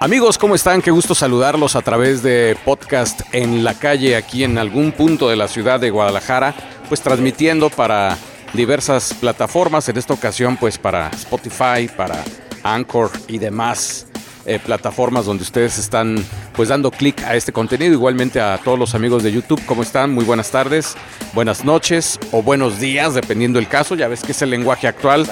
Amigos, ¿cómo están? Qué gusto saludarlos a través de podcast en la calle aquí en algún punto de la ciudad de Guadalajara, pues transmitiendo para diversas plataformas, en esta ocasión pues para Spotify, para Anchor y demás eh, plataformas donde ustedes están pues dando clic a este contenido. Igualmente a todos los amigos de YouTube, ¿cómo están? Muy buenas tardes, buenas noches o buenos días, dependiendo del caso. Ya ves que es el lenguaje actual.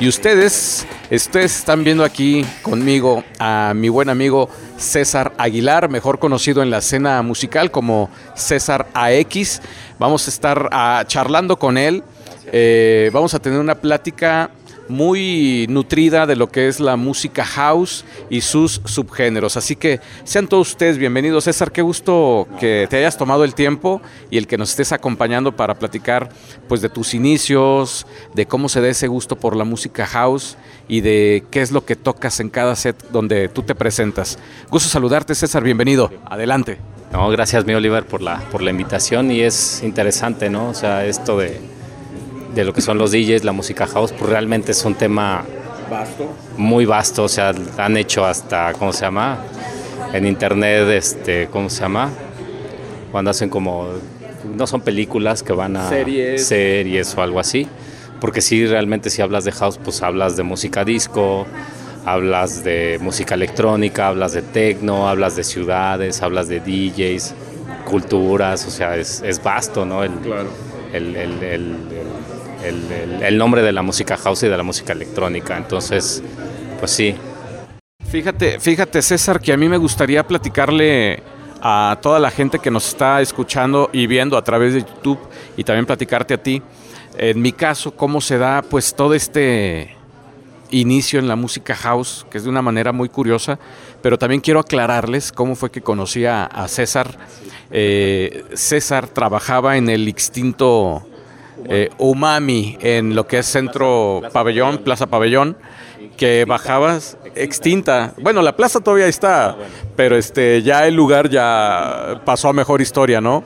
Y ustedes, ustedes están viendo aquí conmigo a mi buen amigo César Aguilar, mejor conocido en la escena musical como César AX. Vamos a estar ah, charlando con él. Eh, vamos a tener una plática muy nutrida de lo que es la música house y sus subgéneros. Así que sean todos ustedes bienvenidos. César, qué gusto que te hayas tomado el tiempo y el que nos estés acompañando para platicar pues de tus inicios, de cómo se da ese gusto por la música house y de qué es lo que tocas en cada set donde tú te presentas. Gusto saludarte, César, bienvenido. Adelante. No, gracias mi Oliver por la por la invitación y es interesante, ¿no? O sea, esto de de lo que son los DJs, la música house, pues realmente es un tema vasto. Muy vasto, o sea, han hecho hasta, ¿cómo se llama? En internet, este, ¿cómo se llama? Cuando hacen como, no son películas que van a series, series o algo así, porque sí, realmente si hablas de house, pues hablas de música disco, hablas de música electrónica, hablas de techno, hablas de ciudades, hablas de DJs, culturas, o sea, es, es vasto, ¿no? El, claro. el, el, el el, nombre de la música house y de la música electrónica. Entonces, pues sí. Fíjate, fíjate César, que a mí me gustaría platicarle a toda la gente que nos está escuchando y viendo a través de YouTube y también platicarte a ti, en mi caso, cómo se da pues todo este inicio en la música house, que es de una manera muy curiosa, pero también quiero aclararles cómo fue que conocí a, César. Eh, César trabajaba en el extinto eh, Umami en lo que es Centro Pabellón, Plaza Pabellón, que bajabas extinta. Bueno, la plaza todavía está, pero este ya el lugar ya pasó a mejor historia, ¿no?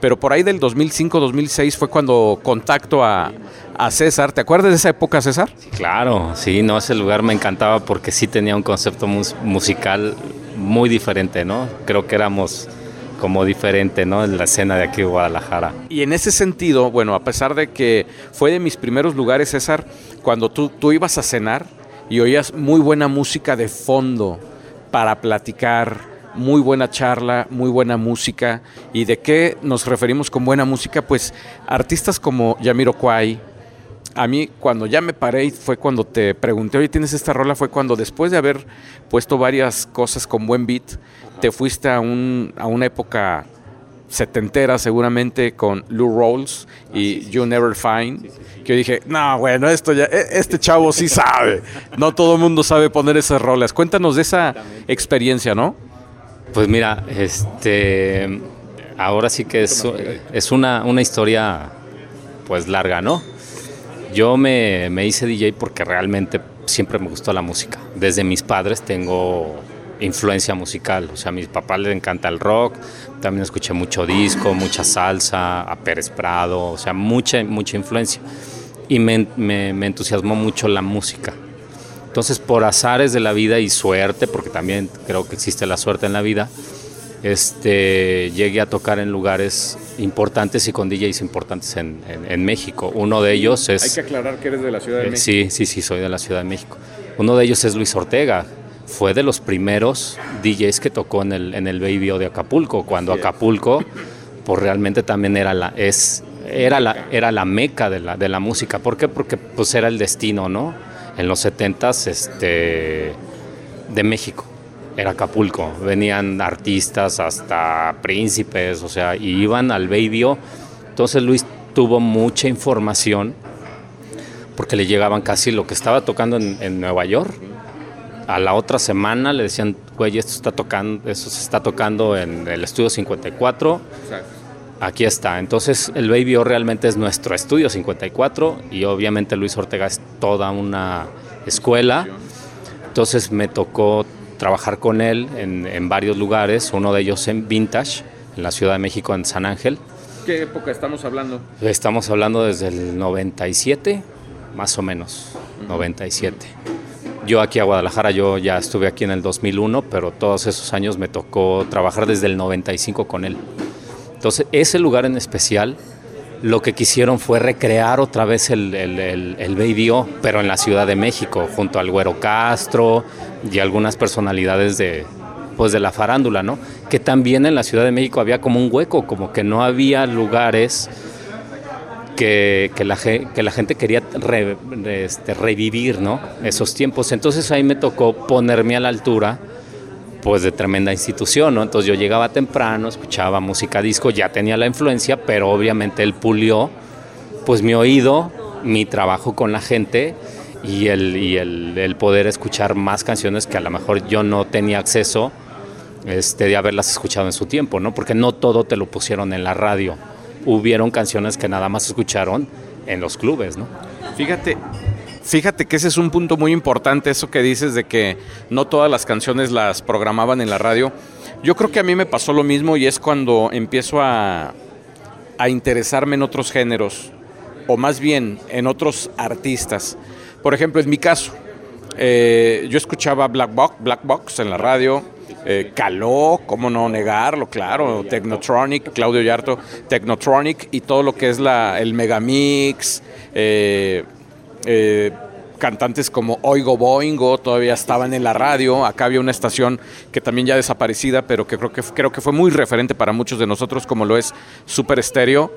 Pero por ahí del 2005-2006 fue cuando contacto a, César. ¿Te acuerdas de esa época, César? claro, sí, no, ese lugar me encantaba porque sí tenía un concepto musical muy diferente, ¿no? Creo que éramos como diferente, ¿no? En la escena de aquí de Guadalajara. Y en ese sentido, bueno, a pesar de que fue de mis primeros lugares, César, cuando tú, tú ibas a cenar y oías muy buena música de fondo para platicar, muy buena charla, muy buena música. ¿Y de qué nos referimos con buena música? Pues artistas como Yamiro Kwai. A mí cuando ya me paré y fue cuando te pregunté, oye, ¿tienes esta rola? Fue cuando después de haber puesto varias cosas con buen beat, te fuiste a, un, a una época setentera seguramente con Lou Rolls y You Never Find, que yo dije, no, bueno, esto ya, e, este chavo sí sabe, no todo el mundo sabe poner esas rolas. Cuéntanos de esa experiencia, ¿no? Pues mira, este, ahora sí que es, es una, una historia pues larga, ¿no? Yo me, me hice DJ porque realmente siempre me gustó la música. Desde mis padres tengo influencia musical. O sea, a mi papá le encanta el rock, también escuché mucho disco, mucha salsa, a Pérez Prado, o sea, mucha, mucha influencia. Y me, me, entusiasmó mucho la música. Entonces, por azares de la vida y suerte, porque también creo que existe la suerte en la vida, este, llegué a tocar en lugares importantes y con DJs importantes en, en, México. Uno de ellos es... Hay que aclarar que eres de la Ciudad de eh, México. Sí, sí, sí, soy de la Ciudad de México. Uno de ellos es Luis Ortega, fue de los primeros DJs que tocó en el, en el Baby de Acapulco, cuando Acapulco pues realmente también era la, es, era la, era la meca de la, de la música. ¿Por qué? Porque pues era el destino, ¿no? En los 70 este, de México, era Acapulco. Venían artistas hasta príncipes, o sea, y iban al Baby Entonces Luis tuvo mucha información porque le llegaban casi lo que estaba tocando en, en Nueva York a la otra semana le decían, güey, esto está tocando, eso se está tocando en el estudio 54. Aquí está. Entonces el Baby O realmente es nuestro estudio 54 y obviamente Luis Ortega es toda una escuela. Entonces me tocó trabajar con él en, en varios lugares, uno de ellos en Vintage, en la Ciudad de México, en San Ángel. ¿Qué época estamos hablando? Estamos hablando desde el 97, más o menos, 97 yo aquí a Guadalajara, yo ya estuve aquí en el 2001, pero todos esos años me tocó trabajar desde el 95 con él. Entonces, ese lugar en especial, lo que quisieron fue recrear otra vez el, el, el, pero en la Ciudad de México, junto al Güero Castro y algunas personalidades de, pues de la farándula, ¿no? Que también en la Ciudad de México había como un hueco, como que no había lugares que, la, que la, gente quería este, revivir ¿no? esos tiempos. Entonces ahí me tocó ponerme a la altura pues de tremenda institución, ¿no? Entonces yo llegaba temprano, escuchaba música disco, ya tenía la influencia, pero obviamente él pulió pues mi oído, mi trabajo con la gente y el, y el, el poder escuchar más canciones que a lo mejor yo no tenía acceso este, de haberlas escuchado en su tiempo, ¿no? Porque no todo te lo pusieron en la radio hubieron canciones que nada más escucharon en los clubes, ¿no? Fíjate, Fíjate que ese es un punto muy importante, eso que dices de que no todas las canciones las programaban en la radio. Yo creo que a mí me pasó lo mismo y es cuando empiezo a, a interesarme en otros géneros, o más bien en otros artistas. Por ejemplo, en mi caso, eh, yo escuchaba Black Box, Black Box en la radio, eh, Caló, cómo no negarlo, claro, Technotronic, Claudio Yarto, Technotronic y todo lo que es la, el Megamix, eh, eh, cantantes como Oigo Boingo todavía estaban en la radio. Acá había una estación que también ya desaparecida, pero que creo que, creo que fue muy referente para muchos de nosotros, como lo es Super Estéreo.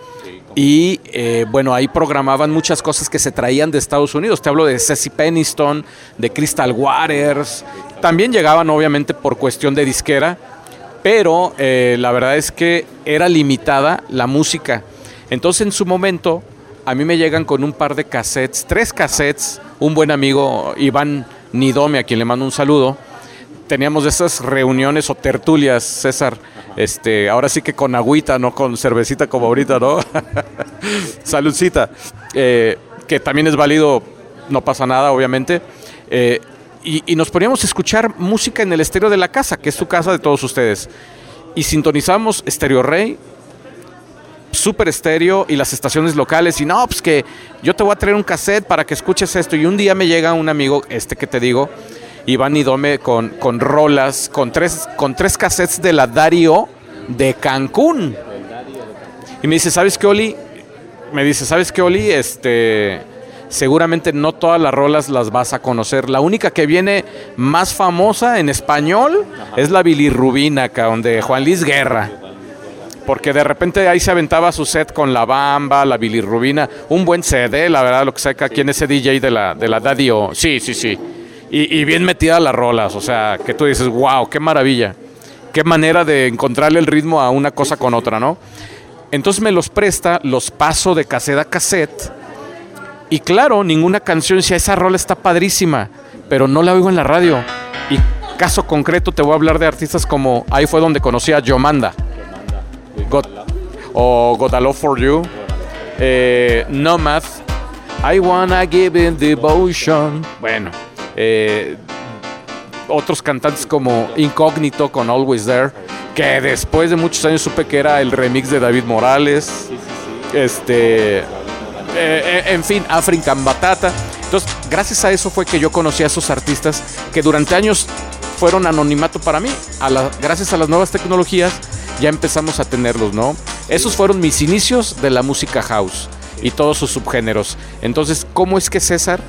Y eh, bueno, ahí programaban muchas cosas que se traían de Estados Unidos. Te hablo de Ceci Peniston, de Crystal Waters. También llegaban, obviamente, por cuestión de disquera, pero eh, la verdad es que era limitada la música. Entonces, en su momento, a mí me llegan con un par de cassettes, tres cassettes, un buen amigo, Iván Nidome, a quien le mando un saludo. Teníamos esas reuniones o tertulias, César, este, ahora sí que con agüita, no con cervecita como ahorita, ¿no? Saludcita, eh, que también es válido, no pasa nada, obviamente. Eh, y, y, nos poníamos a escuchar música en el estéreo de la casa, que es su casa de todos ustedes. Y sintonizamos Estéreo Rey, super estéreo y las estaciones locales y no, pues que yo te voy a traer un cassette para que escuches esto y un día me llega un amigo, este que te digo, Iván Idome con, con rolas, con tres, con tres cassettes de la Dario de Cancún. Y me dice, ¿sabes qué, Oli? Me dice, ¿sabes qué, Oli? Este, seguramente no todas las rolas las vas a conocer. La única que viene más famosa en español es la bilirrubina, de Juan Luis Guerra porque de repente ahí se aventaba su set con la bamba, la bilirrubina, un buen CD, la verdad, lo que saca aquí en ese DJ de la, de la Daddy o, sí, sí, sí, y, bien metida las rolas, o sea, que tú dices, wow, qué maravilla, qué manera de encontrarle el ritmo a una cosa con otra, ¿no? Entonces me los presta, los paso de cassette a cassette, y claro, ninguna canción, si esa rola está padrísima, pero no la oigo en la radio. Y caso concreto te voy a hablar de artistas como, ahí fue donde conocí a Yomanda o Got a Love for You, eh, Nomad, I Wanna Give in Devotion. Bueno, eh, otros cantantes como Incógnito con Always There, que después de muchos años supe que era el remix de David Morales. Este, eh, eh, en fin, African Batata. Entonces, gracias a eso fue que yo conocí a esos artistas que durante años fueron anonimato para mí. A la, gracias a las nuevas tecnologías ya empezamos a tenerlos, ¿no? Esos fueron mis inicios de la música house y todos sus subgéneros. Entonces, ¿cómo es que César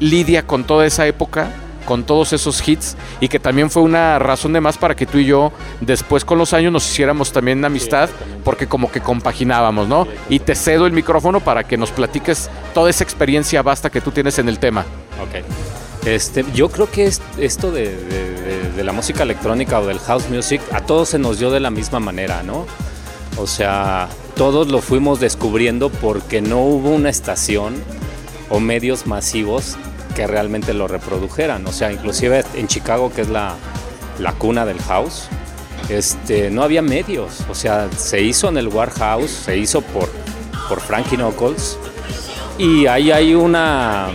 lidia con toda esa época, con todos esos hits y que también fue una razón de más para que tú y yo después con los años nos hiciéramos también amistad porque como que compaginábamos, ¿no? Y te cedo el micrófono para que nos platiques toda esa experiencia vasta que tú tienes en el tema. Ok. Este, yo creo que esto de, la música electrónica o del house music a todos se nos dio de la misma manera, ¿no? O sea, todos lo fuimos descubriendo porque no hubo una estación o medios masivos que realmente lo reprodujeran. O sea, inclusive en Chicago, que es la, cuna del house, este, no había medios. O sea, se hizo en el Warehouse, se hizo por, por Frankie Knuckles. Y ahí hay una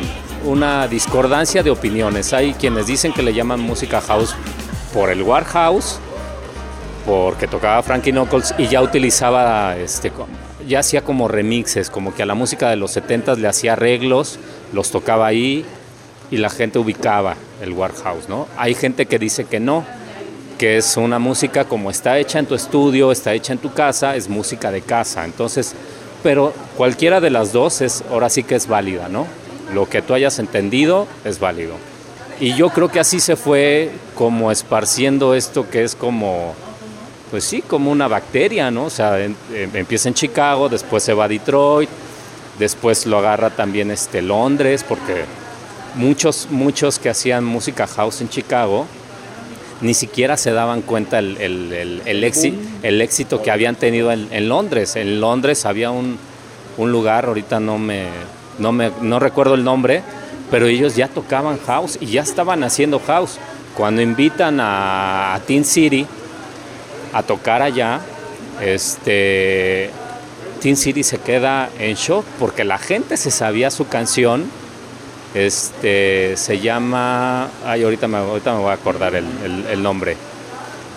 una discordancia de opiniones. Hay quienes dicen que le llaman música house por el Warhouse, porque tocaba Frankie Knuckles y ya utilizaba, este, ya hacía como remixes, como que a la música de los 70 le hacía arreglos, los tocaba ahí. y la gente ubicaba el Warhouse, ¿no? Hay gente que dice que no, que es una música como está hecha en tu estudio, está hecha en tu casa, es música de casa. Entonces, pero cualquiera de las dos es, ahora sí que es válida, ¿no? Lo que tú hayas entendido es válido. Y yo creo que así se fue como esparciendo esto que es como, pues sí, como una bacteria, ¿no? O sea, empieza en Chicago, después se va a Detroit, después lo agarra también este Londres, porque muchos, muchos que hacían música house en Chicago ni siquiera se daban cuenta el, el, éxito, que habían tenido en, Londres. En Londres había un, lugar, ahorita no me, no me no recuerdo el nombre, pero ellos ya tocaban house y ya estaban haciendo house. Cuando invitan a, a Teen City a tocar allá, este, Teen City se queda en shock porque la gente se sabía su canción este, se llama, ay, ahorita me, ahorita me voy a acordar el, nombre.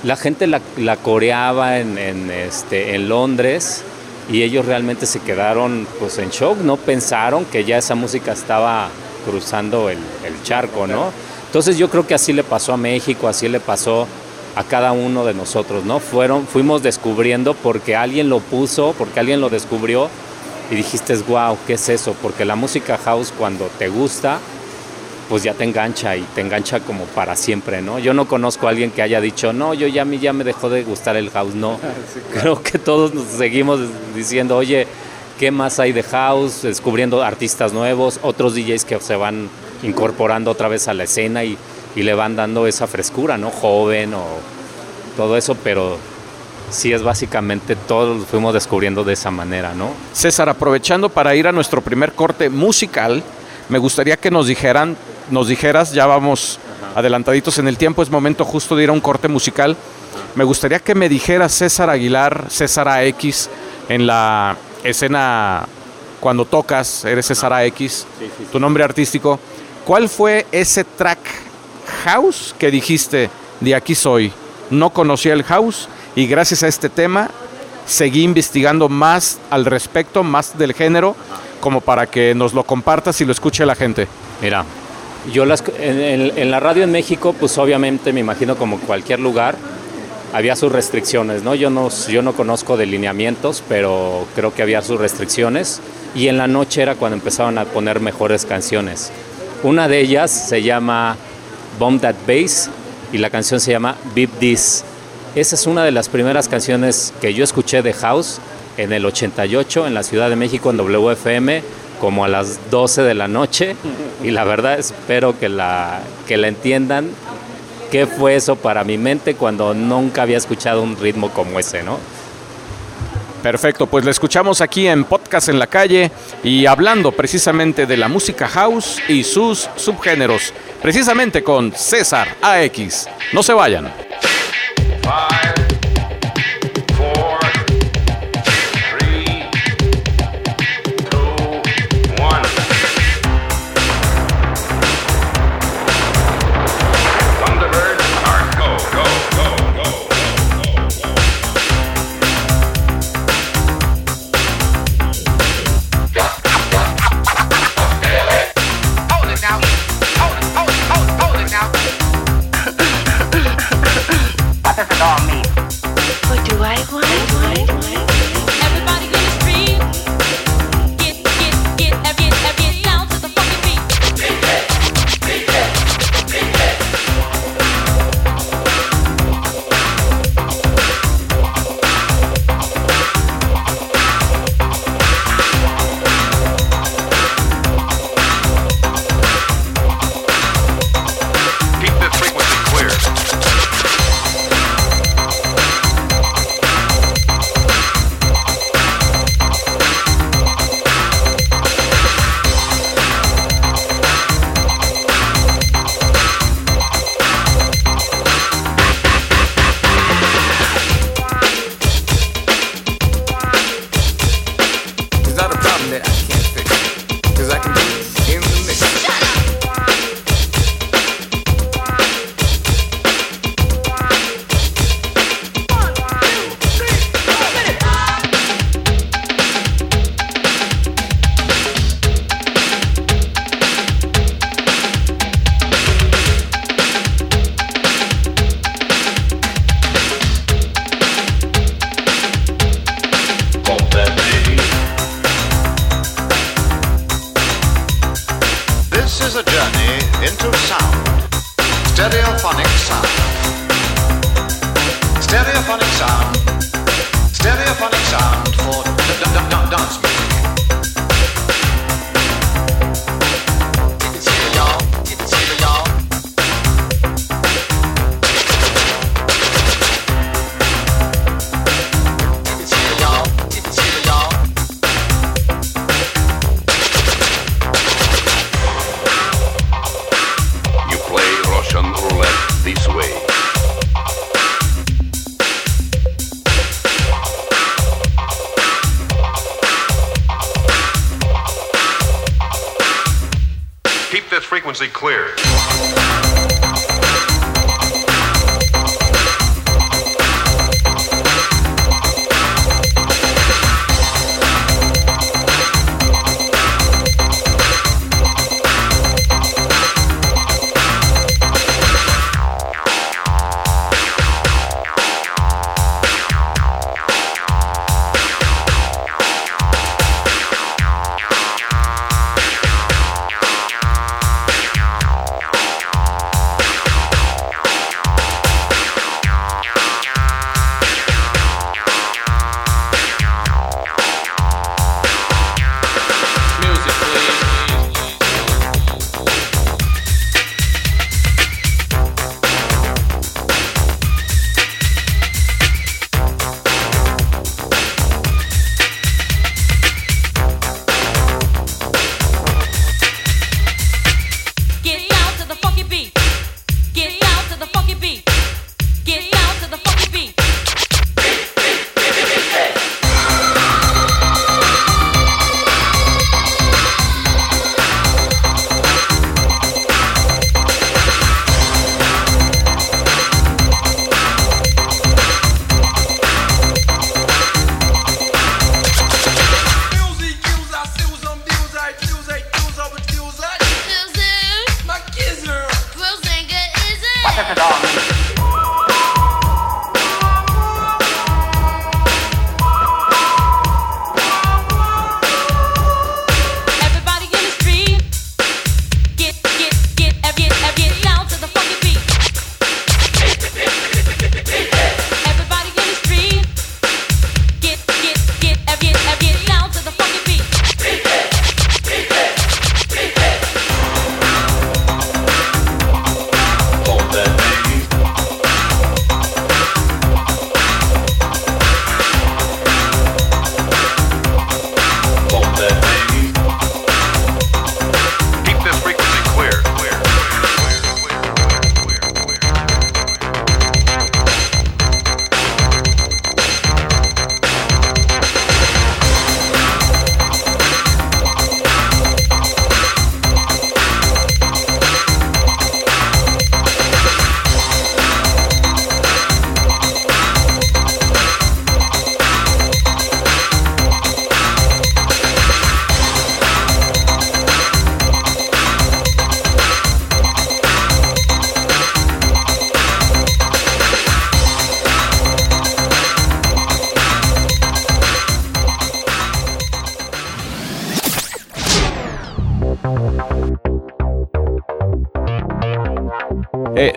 La gente la, coreaba en, este, en Londres y ellos realmente se quedaron pues en shock, no pensaron que ya esa música estaba cruzando el, charco, ¿no? Entonces yo creo que así le pasó a México, así le pasó a cada uno de nosotros, ¿no? Fueron, fuimos descubriendo porque alguien lo puso, porque alguien lo descubrió y dijiste, wow, ¿qué es eso? Porque la música house cuando te gusta, pues ya te engancha y te engancha como para siempre, ¿no? Yo no conozco a alguien que haya dicho, no, yo ya, ya me dejó de gustar el house, no. Creo que todos nos seguimos diciendo, oye, ¿qué más hay de house? Descubriendo artistas nuevos, otros DJs que se van incorporando otra vez a la escena y, y le van dando esa frescura, ¿no? Joven o todo eso, pero sí es básicamente todo lo fuimos descubriendo de esa manera, ¿no? César, aprovechando para ir a nuestro primer corte musical, me gustaría que nos dijeran, nos dijeras, ya vamos adelantaditos en el tiempo, es momento justo de ir a un corte musical. Me gustaría que me dijeras César Aguilar, César AX, en la escena cuando tocas, eres César AX, tu nombre artístico. ¿Cuál fue ese track house que dijiste, de aquí soy? No conocía el house y gracias a este tema seguí investigando más al respecto, más del género, como para que nos lo compartas y lo escuche la gente. Mira, yo en, la radio en México, pues obviamente me imagino como cualquier lugar, había sus restricciones, ¿no? Yo no, yo no conozco de lineamientos, pero creo que había sus restricciones. Y en la noche era cuando empezaban a poner mejores canciones. Una de ellas se llama Bomb That Bass y la canción se llama Beep This. Esa es una de las primeras canciones que yo escuché de House en el 88 en la Ciudad de México en WFM como a las 12 de la noche y la verdad espero que la, que la entiendan qué fue eso para mi mente cuando nunca había escuchado un ritmo como ese, ¿no? Perfecto, pues la escuchamos aquí en Podcast en la Calle y hablando precisamente de la música house y sus subgéneros, precisamente con César AX. No se vayan.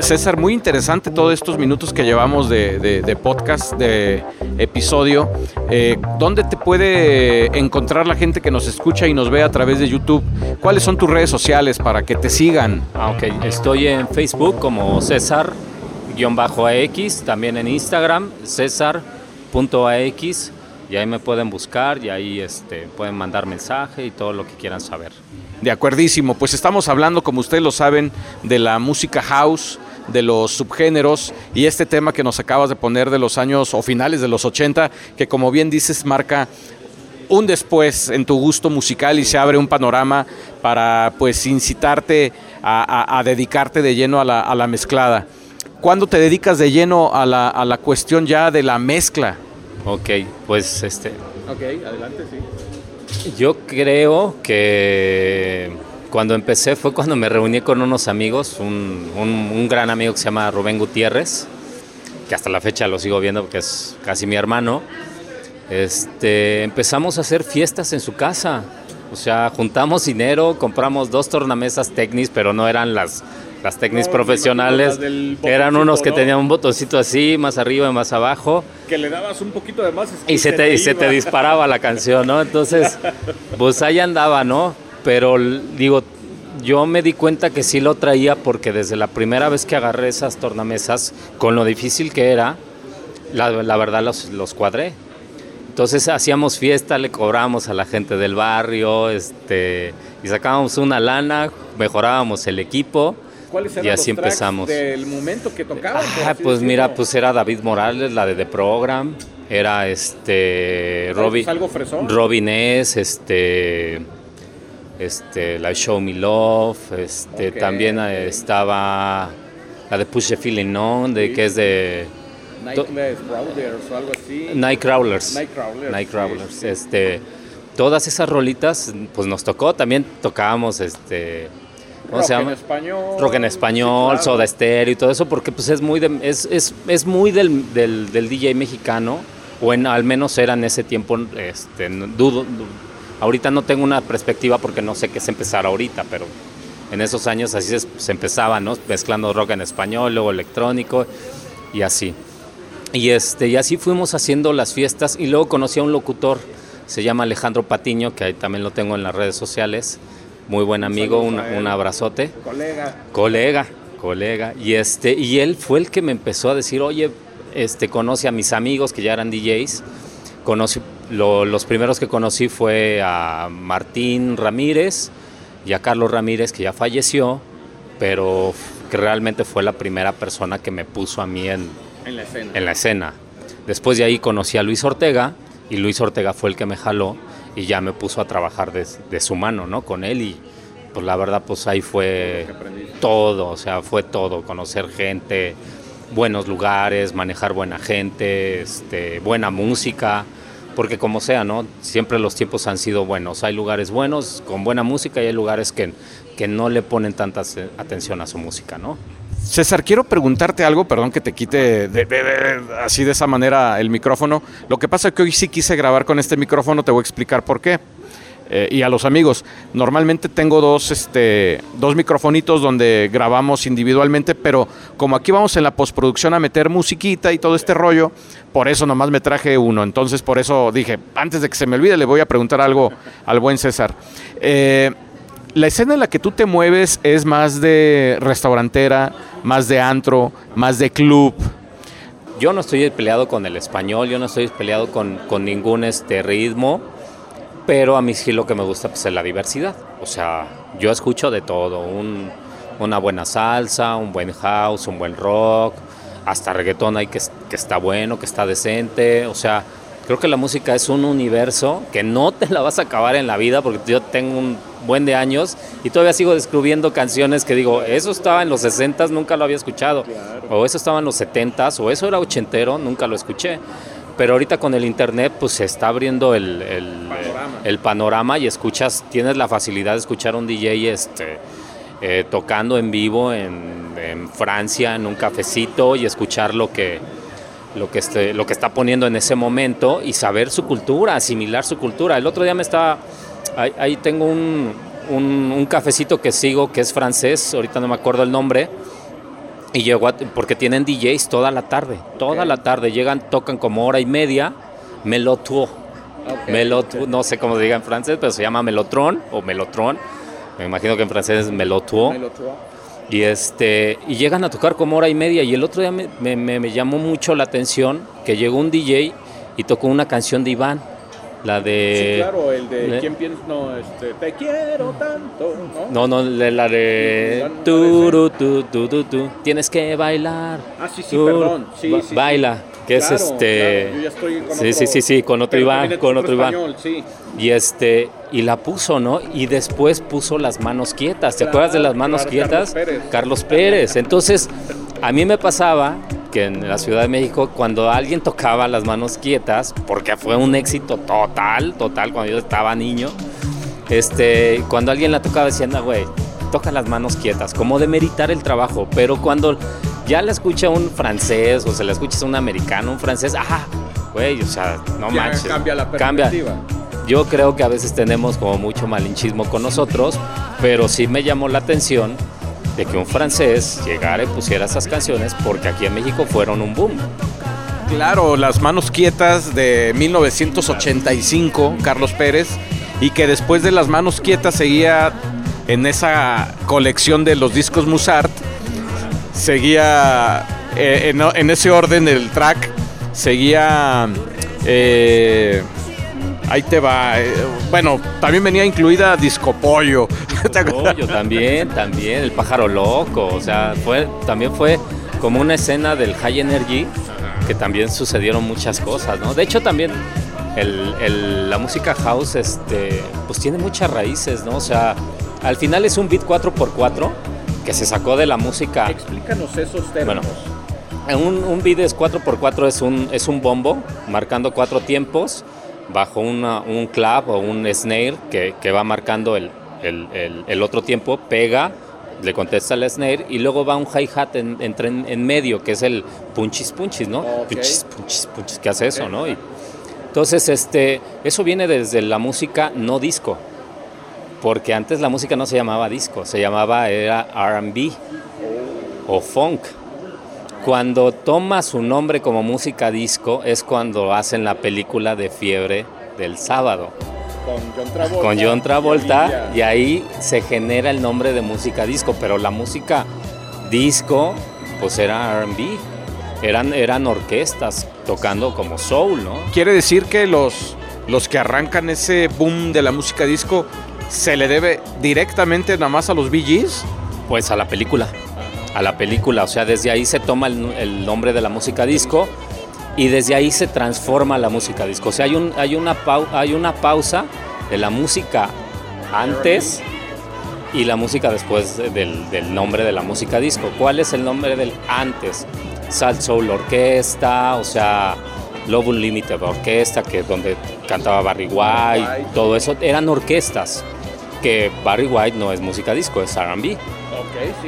César, muy interesante todos estos minutos que llevamos de, podcast, de episodio. Eh, ¿Dónde te puede encontrar la gente que nos escucha y nos ve a través de YouTube? ¿Cuáles son tus redes sociales para que te sigan? Ah, ok, estoy en Facebook como César-AX, también en Instagram, César.ax y ahí me pueden buscar y ahí este, pueden mandar mensaje y todo lo que quieran saber. De acuerdísimo, pues estamos hablando, como ustedes lo saben, de la música house, de los subgéneros y este tema que nos acabas de poner de los años o finales de los 80, que como bien dices marca un después en tu gusto musical y se abre un panorama para pues incitarte a, dedicarte de lleno a la, mezclada. ¿Cuándo te dedicas de lleno a la, a la cuestión ya de la mezcla? Ok, pues este... Ok, adelante, sí. Yo creo que cuando empecé fue cuando me reuní con unos amigos, un, gran amigo que se llama Rubén Gutiérrez, que hasta la fecha lo sigo viendo porque es casi mi hermano. Este, empezamos a hacer fiestas en su casa O sea, juntamos dinero, compramos dos tornamesas Technis, pero no eran las, las Technis No, profesionales. las Eran unos que tenían un botoncito así, más arriba y más abajo. Que le dabas un poquito de más Y se te, y se te disparaba la canción, ¿no? Entonces, pues ahí andaba, ¿no? Pero digo, yo me di cuenta que sí lo traía porque desde la primera vez que agarré esas tornamesas, con lo difícil que era, la, la verdad los, los cuadré. Entonces hacíamos fiesta, le cobrábamos a la gente del barrio, este, y sacábamos una lana, mejorábamos el equipo. ¿Cuáles eran y así los empezamos. del momento que tocaban? Ah, pues mira, pues era David Morales, la de The Program, era este Robin, algo fresón. Robin S, este este la Show Me Love, este también eh, estaba la de Push the Feeling On, de Sí. que es de Nightless Browders o algo así. Nightcrawlers. Nightcrawlers, Nightcrawlers, sí, sí. este todas esas rolitas pues nos tocó, también tocábamos este ¿cómo Rock se llama? en español. rock en español, claro. soda estéreo y todo eso, porque pues es muy, de- es, es, es muy del, del, del DJ mexicano, o en, al menos era en ese tiempo, este, dudo, du- ahorita no tengo una perspectiva porque no sé qué es empezar ahorita, pero en esos años así se, se empezaba, ¿no? Mezclando rock en español, luego electrónico y así. Y, este, y así fuimos haciendo las fiestas y luego conocí a un locutor, se llama Alejandro Patiño, que ahí también lo tengo en las redes sociales, muy buen amigo, un, un abrazote. Colega. Colega, colega. Y este, y él fue el que me empezó a decir, oye, este, conoce a mis amigos que ya eran DJs. Conocí, lo- los primeros que conocí fue a Martín Ramírez y a Carlos Ramírez, que ya falleció, pero que realmente fue la primera persona que me puso a mí en, En la escena. en la escena. Después de ahí conocí a Luis Ortega y Luis Ortega fue el que me jaló y ya me puso a trabajar de, de su mano, ¿no? Con él y pues la verdad pues ahí fue todo, o sea, fue todo, conocer gente, buenos lugares, manejar buena gente, este, buena música, porque como sea, ¿no? Siempre los tiempos han sido buenos. Hay lugares buenos con buena música y hay lugares que, que no le ponen tanta atención a su música, ¿no? César, quiero preguntarte algo, perdón que te quite de- de- así de esa manera el micrófono. Lo que pasa es que hoy sí quise grabar con este micrófono, te voy a explicar por qué. Eh, y a los amigos, normalmente tengo dos, este, dos microfonitos donde grabamos individualmente, pero como aquí vamos en la postproducción a meter musiquita y todo este rollo, por eso nomás me traje uno. Entonces por eso dije, antes de que se me olvide, le voy a preguntar algo al buen César. Eh, la escena en la que tú te mueves es más de restaurantera, más de antro, más de club. Yo no estoy peleado con el español, yo no estoy peleado con, con ningún este ritmo, pero a mí sí lo que me gusta pues, es la diversidad. O sea, yo escucho de todo, un- una buena salsa, un buen house, un buen rock, hasta reggaetón hay que, que está bueno, que está decente. O sea, creo que la música es un universo que no te la vas a acabar en la vida porque yo tengo un buen de años y todavía sigo descubriendo canciones que digo, eso estaba en los 60s, nunca lo había escuchado. O eso estaba en los 70s, o eso era ochentero, nunca lo escuché. Pero ahorita con el internet pues se está abriendo el. El panorama y escuchas, tienes la facilidad de escuchar a un DJ este, eh, tocando en vivo en, en Francia, en un cafecito y escuchar lo que, lo, que este, lo que está poniendo en ese momento y saber su cultura, asimilar su cultura. El otro día me estaba, ahí, ahí tengo un, un- un cafecito que sigo que es francés, ahorita no me acuerdo el nombre. Y llegó a- porque tienen DJs toda la tarde, toda la tarde. Llegan, tocan como hora y media, Melotro. Melotro, no sé cómo se diga en francés, pero se llama Melotron o Melotron. Me imagino que en francés es Melotro. Y, este, y llegan a tocar como hora y media. Y el otro día me, me- me- me llamó mucho la atención que llegó un DJ y tocó una canción de Iván. La de. sí, claro, el de le- quién piensa, no, este, te quiero tanto, No, ¿no? no, la de. Turu, tu, tu, tu, tu, Tienes que bailar. Ah, sí, sí, Turu, perdón, sí, ba- sí, sí. Que es este. claro, yo ya estoy con sí, otro- sí, sí, sí, con otro Iván, con otro Iván. sí. Y este, y la puso, ¿no? Y después puso las manos quietas. ¿Te Claro, acuerdas de las manos quietas? Carlos Pérez. Carlos Pérez. Entonces, a mí me pasaba que en la Ciudad de México, cuando alguien tocaba las manos quietas, porque fue un éxito total, total, cuando yo estaba niño, este, cuando alguien la tocaba decían, "Ah, güey, toca las manos quietas, como de meritar el trabajo. Pero cuando ya la escucha un francés o se la escucha un americano, un francés, ajá, güey, o sea, no Ya manches. cambia la Cambia. perspectiva. Yo creo que a veces tenemos como mucho malinchismo con nosotros, pero sí me llamó la atención de que un francés llegara y pusiera esas canciones porque aquí en México fueron un boom. Claro, las manos quietas de 1985, Carlos Pérez, y que después de las manos quietas seguía en esa colección de los discos Musart, seguía eh, en, ese orden el track, seguía... eh, ahí te va. eh, bueno, también venía incluida Disco Pollo. También, también, el pájaro loco, o sea, fue, también fue como una escena del High Energy que también sucedieron muchas cosas, ¿no? De hecho también la música house, este, pues tiene muchas raíces, ¿no? O sea, al final es un beat 4x4 que se sacó de la música. Explícanos esos Bueno, un, un beat es 4x4 es un, es un bombo marcando cuatro tiempos bajo una- un clap o un snare que, que va marcando el, el- el- el otro tiempo, pega, le contesta el snare y luego va un hi-hat en, en, en medio que es el punchis punchis, ¿no? Ok. Punchis punchis punchis que hace eso, ¿no? Y, entonces, este, eso viene desde la música no disco, porque antes la música no se llamaba disco, se llamaba era R&B o funk. Cuando toma su nombre como música disco es cuando hacen la película de Fiebre del Sábado Con John Travolta. con John Travolta y ahí se genera el nombre de música disco, pero la música disco pues era R&B, eran, eran orquestas tocando como soul, ¿no? Quiere decir que los, los que arrancan ese boom de la música disco se le debe directamente nada más a los Bee Gees. Pues a la película, a la película, o sea, desde ahí se toma el, el nombre de la música disco y desde ahí se transforma la música disco. O sea, hay, un, hay, una, pau- hay una pausa de la música antes y la música después del, del nombre de la música disco. ¿Cuál es el nombre del antes? Salt Soul Orquesta, o sea, Love Unlimited Orquesta, que es donde cantaba Barry White, todo eso, eran orquestas. Que Barry White no es música disco, es RB.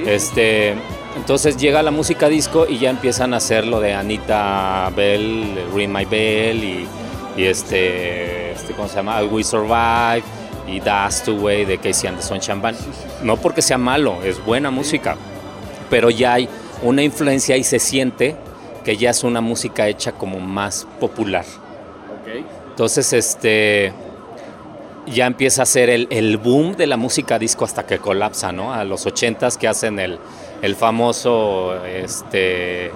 Este, entonces llega la música disco y ya empiezan a hacer lo de Anita Bell, Ring My Bell y, y este, este, ¿cómo se llama? We Survive y Dust Away de Casey and the Sunshine Band. No porque sea malo, es buena música, pero ya hay una influencia y se siente que ya es una música hecha como más popular. Entonces, este, ya empieza a ser el, el boom de la música disco hasta que colapsa, ¿no? A los ochentas que hacen el, el famoso, este,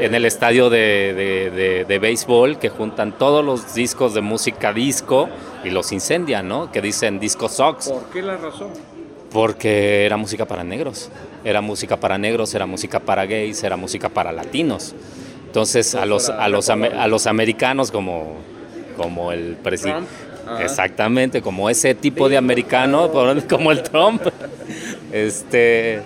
en el estadio de, de- de- de béisbol, que juntan todos los discos de música disco y los incendian, ¿no? Que dicen Disco Sox, ¿Por qué la razón? porque era música para negros, era música para negros, era música para gays, era música para latinos. Entonces, a los, a los, a los americanos como, como el presidente... Exactamente, como ese tipo de americano, como el Trump, este,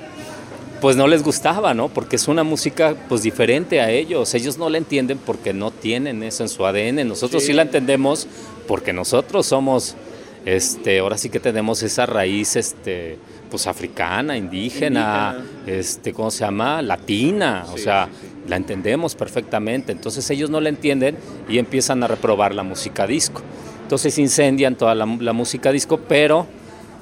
pues no les gustaba, ¿no? Porque es una música pues diferente a ellos. Ellos no la entienden porque no tienen eso en su ADN. Nosotros sí, la entendemos porque nosotros somos, este, ahora sí que tenemos esa raíz, este, pues africana, indígena, este, ¿cómo se llama? Latina, o sea, la entendemos perfectamente. Entonces ellos no la entienden y empiezan a reprobar la música disco. Entonces incendian toda la, la música disco, pero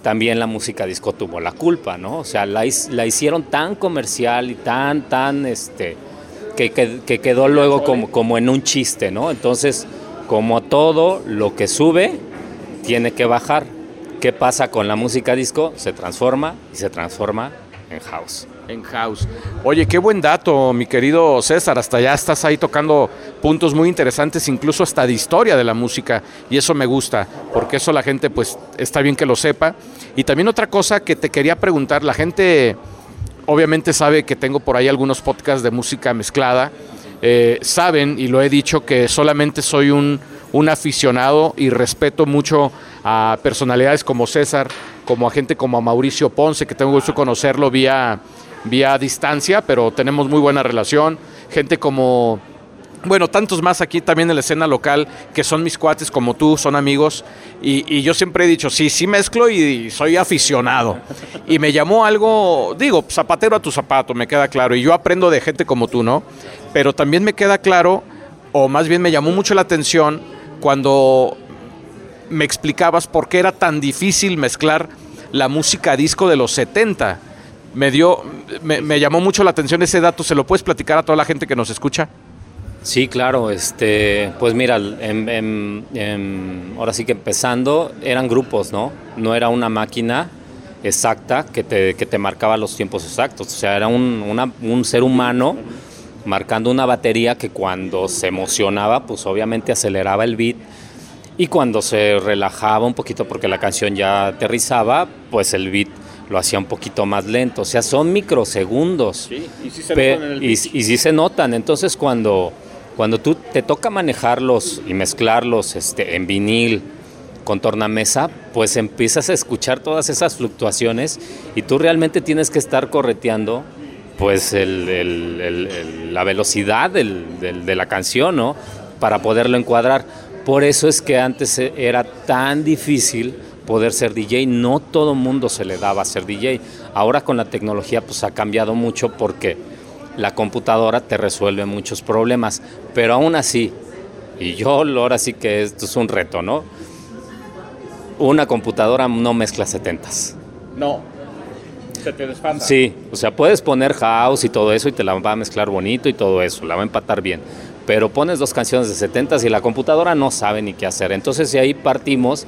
también la música disco tuvo la culpa, ¿no? O sea, la, la hicieron tan comercial y tan, tan, este, que, que- que quedó luego como, como en un chiste, ¿no? Entonces, como todo lo que sube, tiene que bajar. ¿Qué pasa con la música disco? Se transforma y se transforma en house. En house. Oye, qué buen dato, mi querido César. Hasta ya estás ahí tocando puntos muy interesantes, incluso hasta de historia de la música. Y eso me gusta, porque eso la gente, pues, está bien que lo sepa. Y también otra cosa que te quería preguntar, la gente obviamente sabe que tengo por ahí algunos podcasts de música mezclada. Eh, saben, y lo he dicho, que solamente soy un, un aficionado y respeto mucho a personalidades como César, como a gente como a Mauricio Ponce, que tengo gusto conocerlo vía, vía distancia, pero tenemos muy buena relación. Gente como bueno, tantos más aquí también en la escena local que son mis cuates como tú, son amigos. Y, y yo siempre he dicho, sí, sí mezclo y, soy aficionado. Y me llamó algo, digo, zapatero a tu zapato, me queda claro. Y yo aprendo de gente como tú, ¿no? Pero también me queda claro, o más bien me llamó mucho la atención cuando me explicabas por qué era tan difícil mezclar la música disco de los 70. Me dio, me, me llamó mucho la atención ese dato. ¿Se lo puedes platicar a toda la gente que nos escucha? Sí, claro, este, pues mira, en- ahora sí que empezando eran grupos, ¿no? No era una máquina exacta que te, que te marcaba los tiempos exactos, o sea, era un, un ser humano marcando una batería que cuando se emocionaba, pues obviamente aceleraba el beat y cuando se relajaba un poquito porque la canción ya aterrizaba, pues el beat lo hacía un poquito más lento, o sea, son microsegundos. y sí Pe- y, y sí se notan. Entonces cuando, cuando tú te toca manejarlos y mezclarlos este, en vinil con tornamesa, pues empiezas a escuchar todas esas fluctuaciones y tú realmente tienes que estar correteando pues el- el- el- el- la velocidad del- del- de la canción, ¿no? Para poderlo encuadrar. Por eso es que antes era tan difícil poder ser DJ, no todo mundo se le daba a ser DJ. Ahora con la tecnología pues ha cambiado mucho porque la computadora te resuelve muchos problemas, pero aún así, y yo lo- ahora sí que esto es un reto, ¿no? Una computadora no mezcla setentas. No. Se te desfasa. Sí, o sea, puedes poner house y todo eso y te la va a mezclar bonito y todo eso, la va a empatar bien. Pero pones dos canciones de 70 y la computadora no sabe ni qué hacer. Entonces de ahí partimos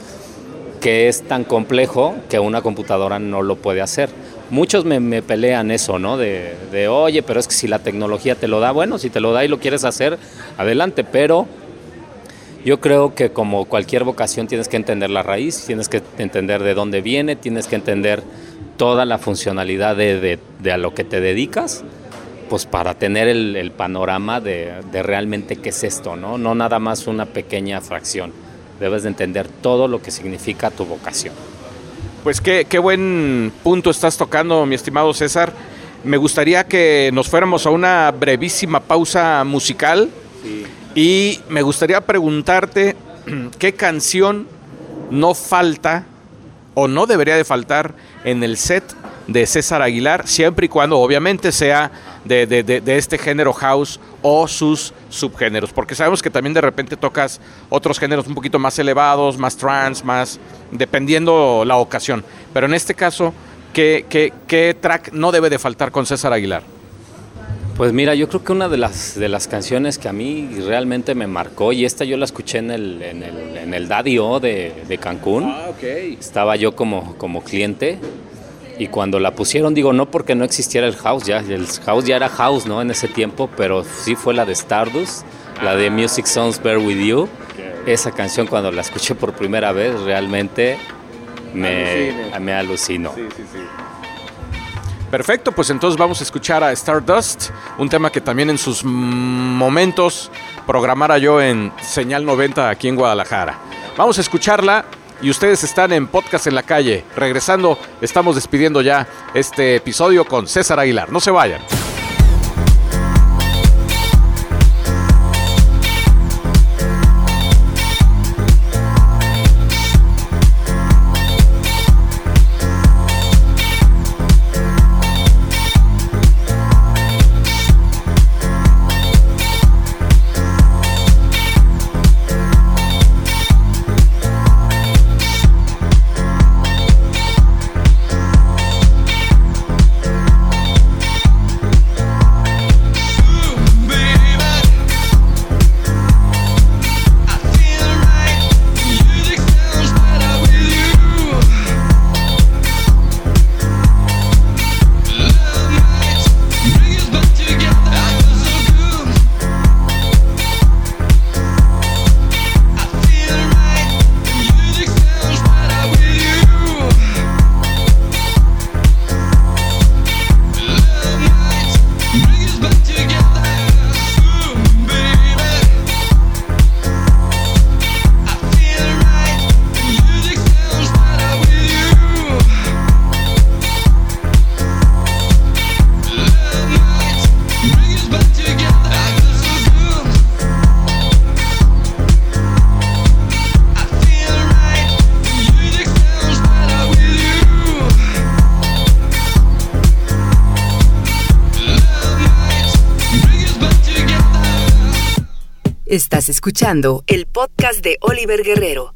que es tan complejo que una computadora no lo puede hacer. Muchos me, pelean eso, ¿no? De, de, oye, pero es que si la tecnología te lo da, bueno, si te lo da y lo quieres hacer, adelante, pero yo creo que como cualquier vocación tienes que entender la raíz, tienes que entender de dónde viene, tienes que entender toda la funcionalidad de, a lo que te dedicas, pues para tener el, el panorama de realmente qué es esto, ¿no? No nada más una pequeña fracción. Debes de entender todo lo que significa tu vocación. Pues qué, qué buen punto estás tocando, mi estimado César. Me gustaría que nos fuéramos a una brevísima pausa musical y me gustaría preguntarte qué canción no falta o no debería de faltar en el set de César Aguilar, siempre y cuando obviamente sea de, de- de- de este género house o sus subgéneros, porque sabemos que también de repente tocas otros géneros un poquito más elevados, más trance, más dependiendo la ocasión. Pero en este caso, ¿qué, qué, qué track no debe de faltar con César Aguilar? Pues mira, yo creo que una de las, de las canciones que a mí realmente me marcó, y esta yo la escuché en el, en el, en el Daddy O de, de Cancún, ok. estaba yo como, como cliente y cuando la pusieron, digo, no porque no existiera el house, ya el house ya era house, ¿no? En ese tiempo, pero sí fue la de Stardust, la de Music Sounds Bear With You. Esa canción cuando la escuché por primera vez realmente me, Alucine. me alucinó. Perfecto, pues entonces vamos a escuchar a Stardust, un tema que también en sus momentos programara yo en Señal 90 aquí en Guadalajara. Vamos a escucharla y ustedes están en Podcast en la Calle. Regresando, estamos despidiendo ya este episodio con César Aguilar. No se vayan. Estás escuchando el podcast de Oliver Guerrero.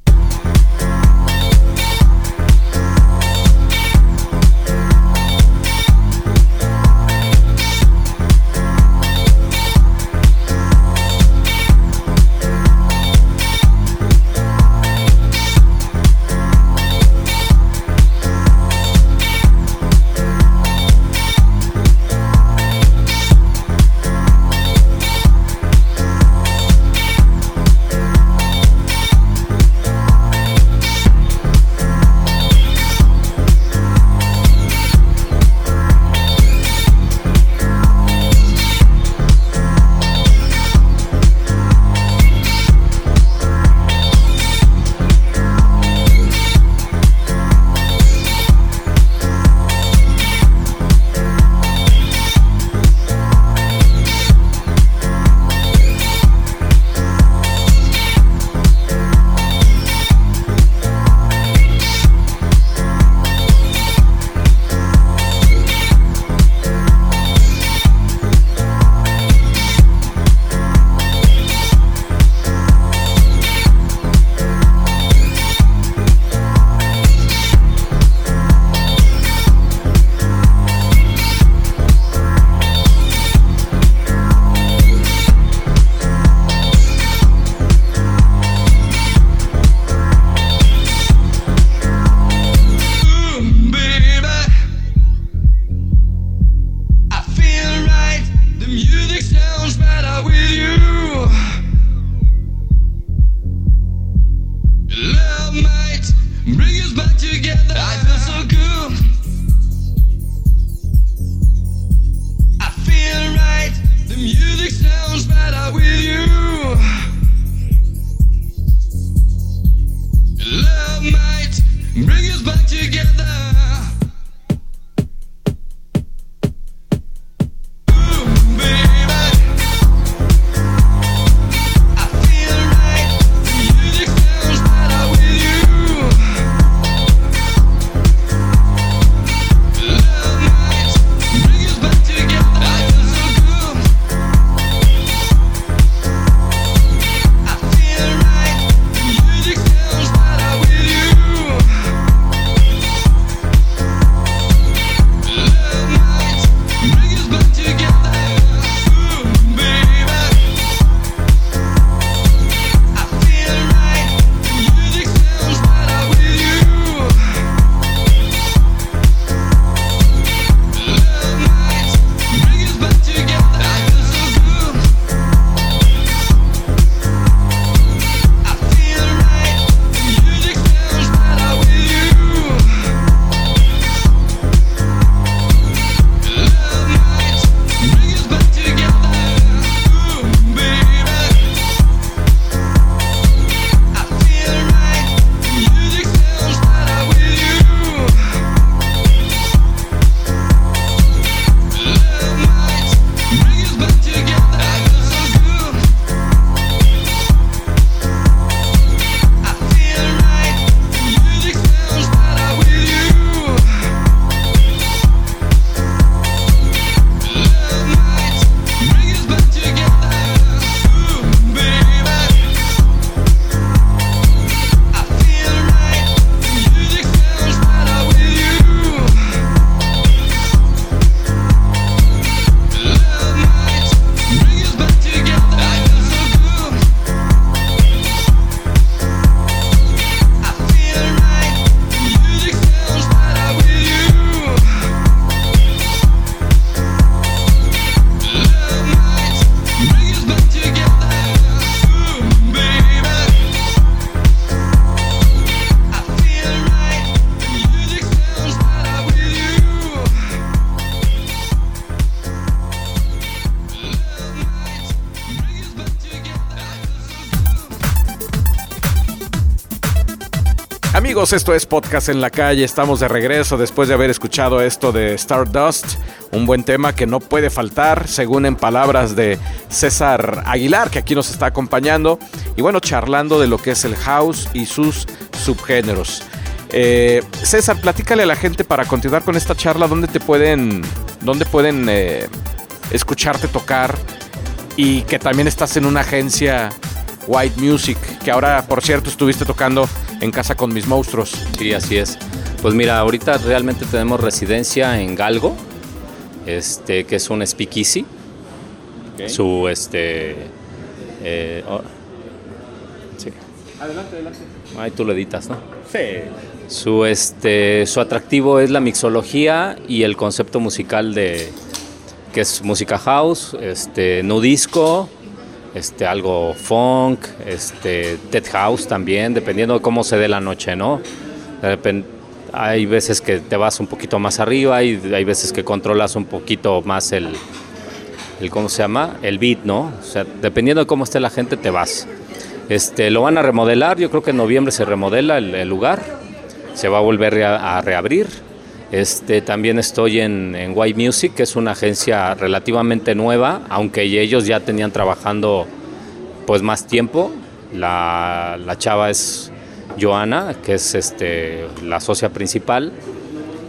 Esto es Podcast en la calle. Estamos de regreso después de haber escuchado esto de Stardust, un buen tema que no puede faltar, según en palabras de César Aguilar, que aquí nos está acompañando. Y bueno, charlando de lo que es el house y sus subgéneros. Eh, César, platícale a la gente para continuar con esta charla, ¿dónde te pueden, dónde pueden eh, escucharte tocar? Y que también estás en una agencia White Music, que ahora, por cierto, estuviste tocando en casa con mis monstruos. Sí, así es. Pues mira, ahorita realmente tenemos residencia en Galgo, este, que es un speakeasy. Su, este... eh, oh, sí. Adelante, adelante. Ahí tú lo editas, ¿no? Sí. Su, este, su atractivo es la mixología y el concepto musical de que es música house, este, no disco, este, algo funk, este, dead house también, dependiendo de cómo se dé la noche, ¿no? De repen- hay veces que te vas un poquito más arriba y hay veces que controlas un poquito más el, el ¿cómo se llama? El beat, ¿no? O sea, dependiendo de cómo esté la gente te vas. Este, lo van a remodelar, yo creo que en noviembre se remodela el, lugar, se va a volver a reabrir. Este, también estoy en, en Music, que es una agencia relativamente nueva, aunque ellos ya tenían trabajando pues más tiempo. La, la chava es Joana, que es este, la socia principal,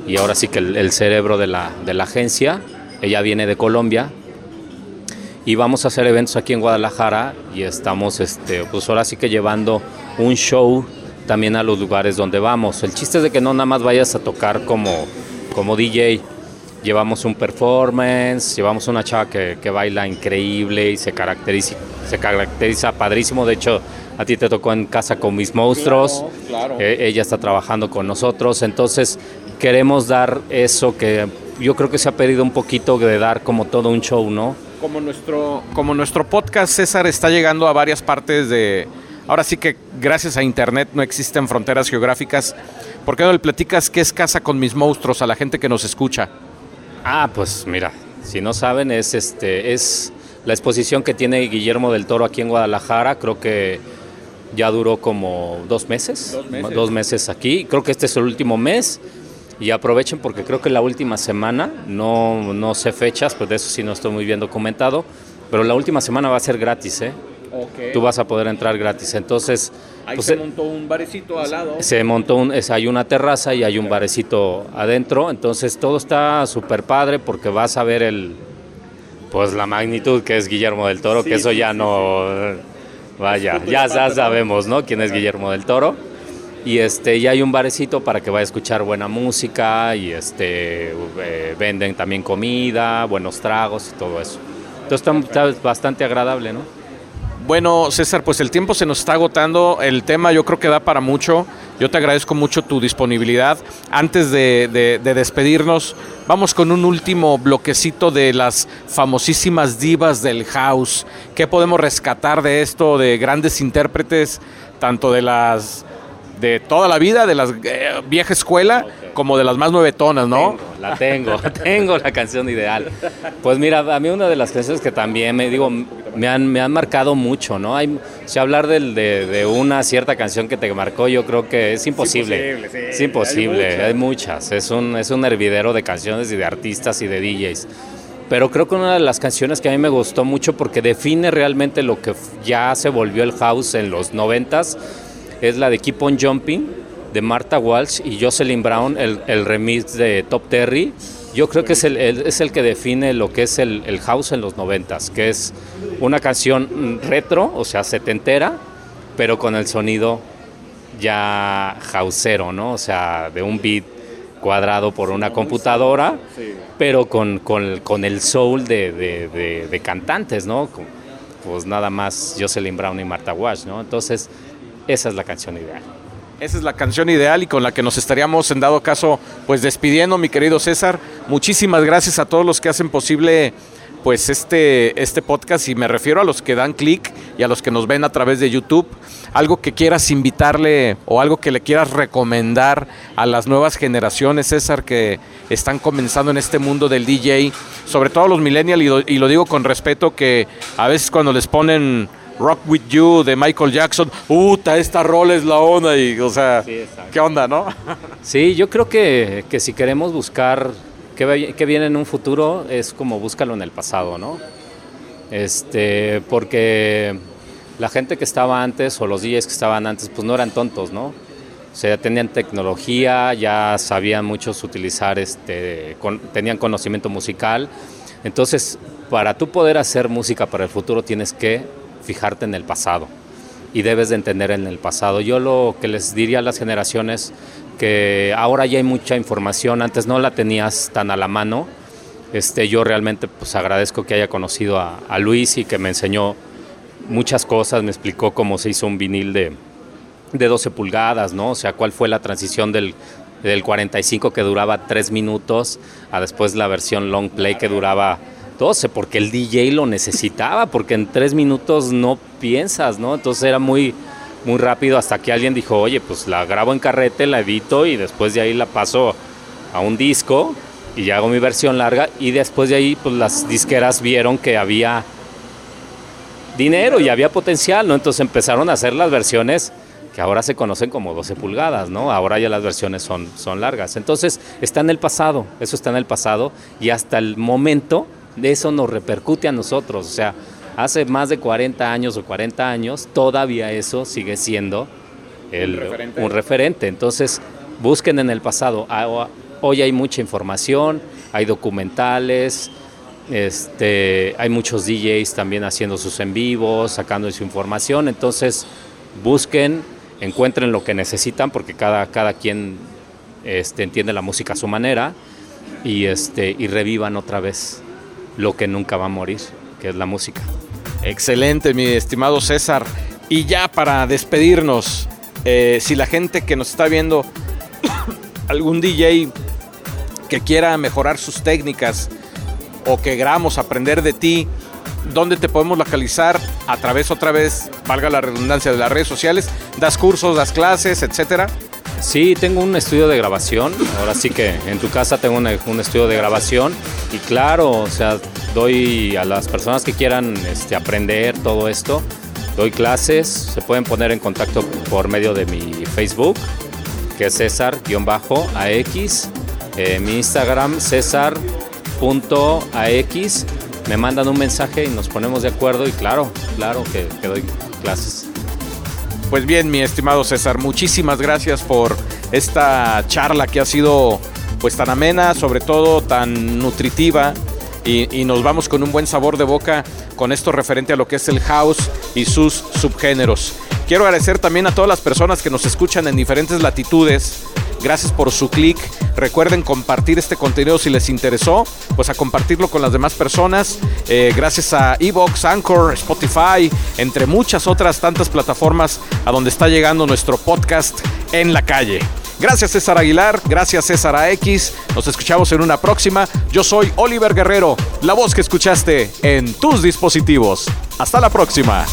y ahora sí que el, el cerebro de la, de la agencia. Ella viene de Colombia, y vamos a hacer eventos aquí en Guadalajara y estamos este pues ahora sí que llevando un show también a los lugares donde vamos. El chiste es de que no nada más vayas a tocar como, como DJ. Llevamos un performance, llevamos una chava que, que baila increíble y se caracteriza, se caracteriza padrísimo. De hecho, a ti te tocó en casa con mis monstruos. Claro, claro. Eh, ella está trabajando con nosotros. Entonces, queremos dar eso que yo creo que se ha pedido un poquito de dar como todo un show, ¿no? Como nuestro, como nuestro podcast, César, está llegando a varias partes de... Ahora sí que gracias a Internet no existen fronteras geográficas. ¿Por qué no le platicas qué es Casa con mis monstruos a la gente que nos escucha? Ah, pues mira, si no saben, es este, es la exposición que tiene Guillermo del Toro aquí en Guadalajara. Creo que ya duró como dos meses. Dos meses. dos meses aquí. Creo que este es el último mes. Y aprovechen porque creo que la última semana, no, no sé fechas, pues de eso sí no estoy muy bien documentado, pero la última semana va a ser gratis, ¿eh? Tú vas a poder entrar gratis. Entonces, pues, eh, montó un barecito al lado. se montó un, es- hay una terraza y hay un barecito adentro, entonces todo está súper padre porque vas a ver el, pues la magnitud que es Guillermo del Toro, que eso ya no, vaya, ya, ya sabemos, ¿no? Quién es Guillermo del Toro. Y este, y hay un barecito para que vaya a escuchar buena música y este, eh, venden también comida, buenos tragos y todo eso. Entonces está, está bastante agradable, ¿no? Bueno, César, pues el tiempo se nos está agotando. El tema yo creo que da para mucho. Yo te agradezco mucho tu disponibilidad. Antes de, de- de despedirnos, vamos con un último bloquecito de las famosísimas divas del house. ¿Qué podemos rescatar de esto, de grandes intérpretes, tanto de las de toda la vida, de las eh, vieja escuela, como de las más nuevetonas, ¿no? Tengo, la tengo, tengo la canción ideal. Pues mira, a mí una de las canciones que también me digo, me han, me han marcado mucho, ¿no? Hay, si hablar del- de, de una cierta canción que te marcó, yo creo que es imposible. imposible, sí, es imposible, hay hay muchas. Es un, es un hervidero de canciones y de artistas y de DJs. Pero creo que una de las canciones que a mí me gustó mucho porque define realmente lo que ya se volvió el house en los noventas es la de Keep on Jumping de Martha Walsh y Jocelyn Brown, el, el remix de Top Terry. Yo creo que es el, es el que define lo que es el, el house en los noventas, que es una canción retro, o sea, setentera, pero con el sonido ya houseero, ¿no? O sea, de un beat cuadrado por una computadora, pero con, con- con el soul de, de- de- cantantes, ¿no? Pues nada más Jocelyn Brown y Martha Wash, ¿no? Entonces, esa es la canción ideal. Esa es la canción ideal y con la que nos estaríamos en dado caso pues despidiendo, mi querido César. Muchísimas gracias a todos los que hacen posible pues este, este podcast y me refiero a los que dan clic y a los que nos ven a través de YouTube. Algo que quieras invitarle o algo que le quieras recomendar a las nuevas generaciones, César, que están comenzando en este mundo del DJ, sobre todo los millennials y, y lo digo con respeto que a veces cuando les ponen Rock With You de Michael Jackson. Uta, esta rola es la onda y, o sea, ¿qué onda, no? Sí, yo creo que, que si queremos buscar qué, qué viene en un futuro, es como búscalo en el pasado, ¿no? Este, porque la gente que estaba antes o los DJs que estaban antes, pues no eran tontos, ¿no? O sea, tenían tecnología, ya sabían muchos utilizar, este, tenían conocimiento musical. Entonces, para tú poder hacer música para el futuro tienes que fijarte en el pasado y debes de entender en el pasado. Yo lo que les diría a las generaciones que ahora ya hay mucha información, antes no la tenías tan a la mano. Este, yo realmente pues agradezco que haya conocido a, Luis y que me enseñó muchas cosas, me explicó cómo se hizo un vinil de, de 12 pulgadas, ¿no? O sea, cuál fue la transición del, del 45 que duraba 3 minutos a después la versión long play que duraba 12, porque el DJ lo necesitaba, porque en 3 minutos no piensas, ¿no? Entonces era muy, muy rápido hasta que alguien dijo, oye, pues la grabo en carrete, la edito y después de ahí la paso a un disco y ya hago mi versión larga y después de ahí pues las disqueras vieron que había dinero y había potencial, ¿no? Entonces empezaron a hacer las versiones que ahora se conocen como 12 pulgadas, ¿no? Ahora ya las versiones son, son largas. Entonces está en el pasado, eso está en el pasado y hasta el momento de eso nos repercute a nosotros. O sea, hace más de 40 años o 40 años todavía eso sigue siendo un, referente. Entonces busquen en el pasado. Ah, hoy hay mucha información, hay documentales, este, hay muchos DJs también haciendo sus en vivos, sacando su información. Entonces busquen encuentren lo que necesitan, porque cada, cada quien este, entiende la música a su manera, y, este, y revivan otra vez lo que nunca va a morir, que es la música. Excelente, mi estimado César. Y ya para despedirnos, eh, si la gente que nos está viendo, algún DJ que quiera mejorar sus técnicas o que queramos aprender de ti, ¿Dónde te podemos localizar? A través, otra vez, valga la redundancia, de las redes sociales. ¿Das cursos, das clases, etcétera? Sí, tengo un estudio de grabación. Ahora sí que en tu casa tengo un, estudio de grabación. Y claro, o sea, doy a las personas que quieran este, aprender todo esto, doy clases. Se pueden poner en contacto por medio de mi Facebook, que es César-AX. Eh, mi Instagram, César.ax me mandan un mensaje y nos ponemos de acuerdo y claro, claro que, que doy clases. Pues bien, mi estimado César, muchísimas gracias por esta charla que ha sido pues tan amena, sobre todo tan nutritiva y, y, nos vamos con un buen sabor de boca con esto referente a lo que es el house y sus subgéneros. Quiero agradecer también a todas las personas que nos escuchan en diferentes latitudes Gracias por su clic. Recuerden compartir este contenido si les interesó, pues a compartirlo con las demás personas. Eh, gracias a Evox, Anchor, Spotify, entre muchas otras tantas plataformas a donde está llegando nuestro podcast en la calle. Gracias César Aguilar, gracias César AX. Nos escuchamos en una próxima. Yo soy Oliver Guerrero, la voz que escuchaste en tus dispositivos. Hasta la próxima.